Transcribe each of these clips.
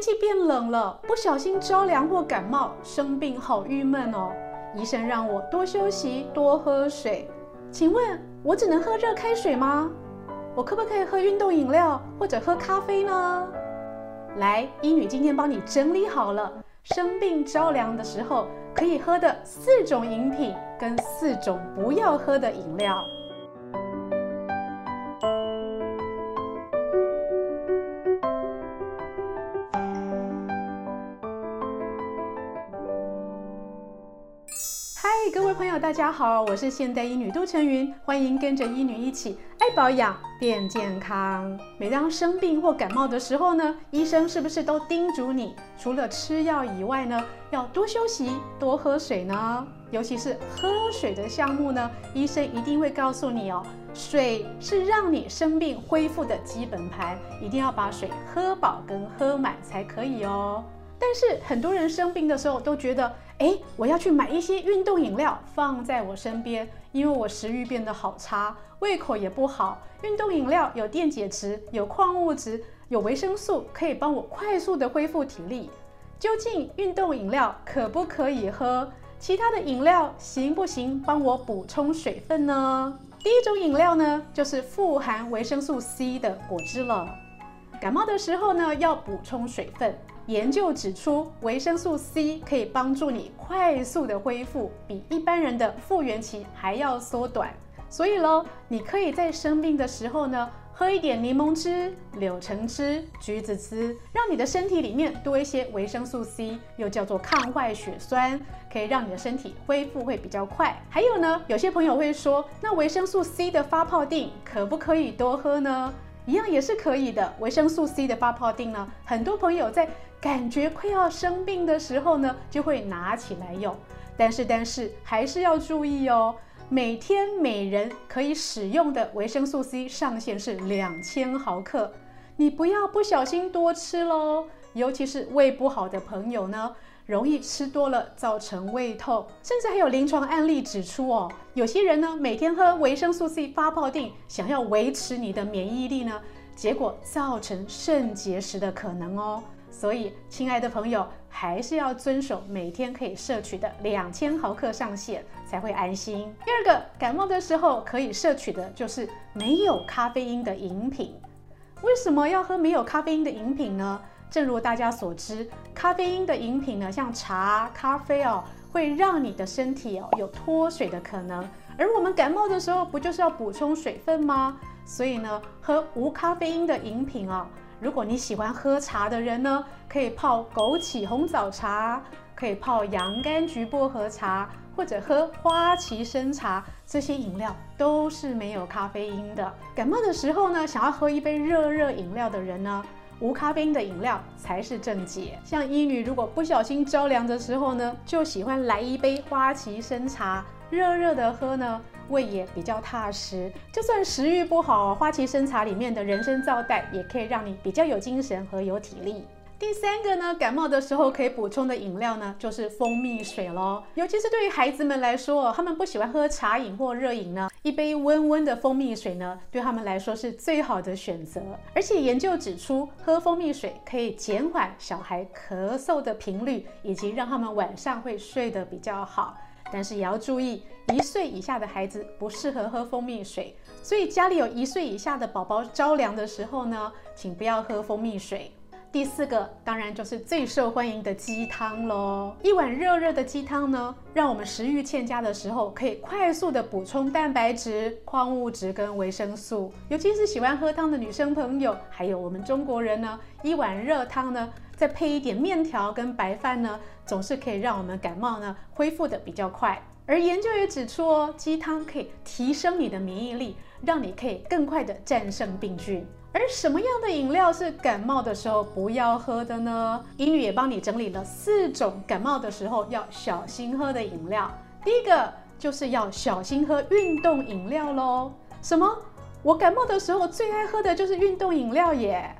天气变冷了，不小心着凉或感冒，生病好郁闷哦。医生让我多休息，多喝水。请问，我只能喝热开水吗？我可不可以喝运动饮料或者喝咖啡呢？来，医女今天帮你整理好了，生病着凉的时候可以喝的四种饮品跟四种不要喝的饮料。各位朋友，大家好，我是现代医女杜丞芸，欢迎跟着医女一起爱保养变健康。每当生病或感冒的时候呢，医生是不是都叮嘱你，除了吃药以外呢，要多休息、多喝水呢？尤其是喝水的项目呢，医生一定会告诉你哦，水是让你生病恢复的基本盘，一定要把水喝饱跟喝满才可以哦。但是很多人生病的时候都觉得，哎，我要去买一些运动饮料放在我身边，因为我食欲变得好差，胃口也不好。运动饮料有电解质、有矿物质、有维生素，可以帮我快速的恢复体力。究竟运动饮料可不可以喝？其他的饮料行不行？帮我补充水分呢？第一种饮料呢，就是富含维生素 C 的果汁了。感冒的时候呢，要补充水分。研究指出，维生素 C 可以帮助你快速的恢复，比一般人的复原期还要缩短。所以喽，你可以在生病的时候呢，喝一点柠檬汁、柳橙汁、橘子汁，让你的身体里面多一些维生素 C，又叫做抗坏血酸，可以让你的身体恢复会比较快。还有呢，有些朋友会说，那维生素 C 的发泡定可不可以多喝呢？一样也是可以的。维生素 C 的发泡定呢，很多朋友在感觉快要生病的时候呢，就会拿起来用，但是但是还是要注意哦，每天每人可以使用的维生素 C 上限是两千毫克，你不要不小心多吃喽，尤其是胃不好的朋友呢，容易吃多了造成胃痛，甚至还有临床案例指出哦，有些人呢每天喝维生素 C 发泡錠，想要维持你的免疫力呢，结果造成肾结石的可能哦。所以，亲爱的朋友，还是要遵守每天可以摄取的两千毫克上限，才会安心。第二个，感冒的时候可以摄取的就是没有咖啡因的饮品。为什么要喝没有咖啡因的饮品呢？正如大家所知，咖啡因的饮品呢，像茶、咖啡哦，会让你的身体哦有脱水的可能。而我们感冒的时候，不就是要补充水分吗？所以呢，喝无咖啡因的饮品哦。如果你喜欢喝茶的人呢，可以泡枸杞红枣茶，可以泡洋甘菊薄荷茶，或者喝花旗参茶，这些饮料都是没有咖啡因的。感冒的时候呢，想要喝一杯热热饮料的人呢，无咖啡因的饮料才是正解。像医女如果不小心着凉的时候呢，就喜欢来一杯花旗参茶，热热的喝呢。胃也比较踏实，就算食欲不好，花旗参茶里面的人参皂苷也可以让你比较有精神和有体力。第三个呢，感冒的时候可以补充的饮料呢，就是蜂蜜水喽。尤其是对于孩子们来说，他们不喜欢喝茶饮或热饮呢，一杯温温的蜂蜜水呢，对他们来说是最好的选择。而且研究指出，喝蜂蜜水可以减缓小孩咳嗽的频率，以及让他们晚上会睡得比较好。但是也要注意，一岁以下的孩子不适合喝蜂蜜水，所以家里有一岁以下的宝宝着凉的时候呢，请不要喝蜂蜜水。第四个当然就是最受欢迎的鸡汤喽，一碗热热的鸡汤呢，让我们食欲欠佳的时候可以快速的补充蛋白质、矿物质跟维生素。尤其是喜欢喝汤的女生朋友，还有我们中国人呢，一碗热汤呢，再配一点面条跟白饭呢，总是可以让我们感冒呢恢复的比较快。而研究也指出哦，鸡汤可以提升你的免疫力，让你可以更快的战胜病菌。而什么样的饮料是感冒的时候不要喝的呢？医女也帮你整理了四种感冒的时候要小心喝的饮料。第一个就是要小心喝运动饮料喽。什么？我感冒的时候最爱喝的就是运动饮料耶？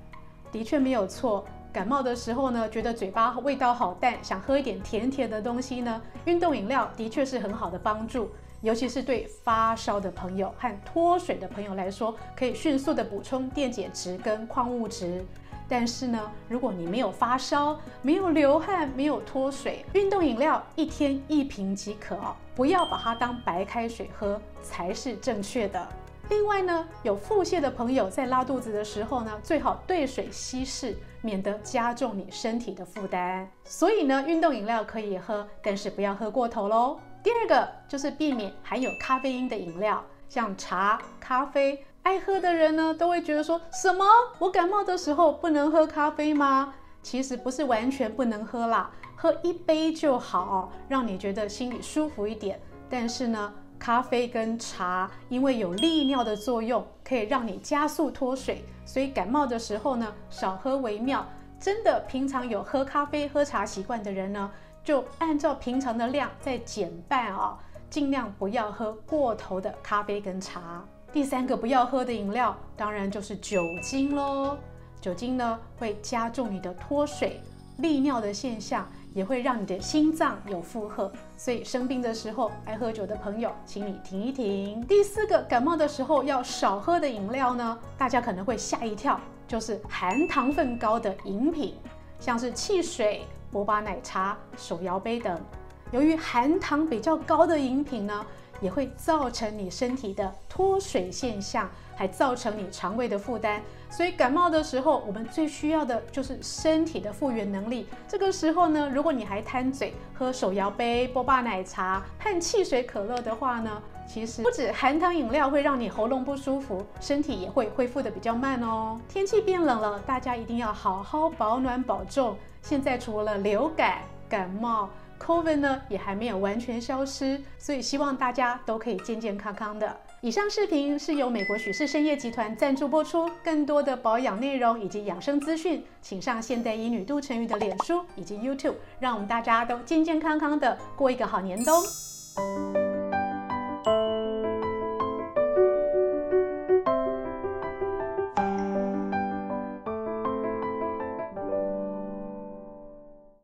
的确没有错。感冒的时候呢，觉得嘴巴味道好淡，想喝一点甜甜的东西呢，运动饮料的确是很好的帮助。尤其是对发烧的朋友和脱水的朋友来说，可以迅速的补充电解质跟矿物质。但是呢，如果你没有发烧、没有流汗、没有脱水，运动饮料一天一瓶即可哦，不要把它当白开水喝才是正确的。另外呢，有腹泻的朋友在拉肚子的时候呢，最好兑水稀释，免得加重你身体的负担。所以呢，运动饮料可以喝，但是不要喝过头喽。第二个就是避免含有咖啡因的饮料，像茶、咖啡。爱喝的人呢，都会觉得说什么？我感冒的时候不能喝咖啡吗？其实不是完全不能喝啦，喝一杯就好，让你觉得心里舒服一点。但是呢，咖啡跟茶因为有利尿的作用，可以让你加速脱水，所以感冒的时候呢，少喝为妙。真的，平常有喝咖啡、喝茶习惯的人呢，就按照平常的量再减半啊，尽量不要喝过头的咖啡跟茶。第三个不要喝的饮料，当然就是酒精喽。酒精呢，会加重你的脱水、利尿的现象，也会让你的心脏有负荷。所以生病的时候，爱喝酒的朋友，请你停一停。第四个感冒的时候要少喝的饮料呢，大家可能会吓一跳，就是含糖分高的饮品，像是汽水、波霸奶茶、手摇杯等。由于含糖比较高的饮品呢，也会造成你身体的脱水现象，还造成你肠胃的负担。所以感冒的时候，我们最需要的就是身体的复原能力。这个时候呢，如果你还贪嘴喝手摇杯、波霸奶茶和汽水、可乐的话呢，其实不止含糖饮料会让你喉咙不舒服，身体也会恢复得比较慢哦。天气变冷了，大家一定要好好保暖保重。现在除了流感、感冒，COVID 呢也还没有完全消失，所以希望大家都可以健健康康的。以上视频是由美国许氏参业集团赞助播出，更多的保养内容以及养生资讯，请上现代医女杜成宇的脸书以及 YouTube，让我们大家都健健康康的过一个好年冬。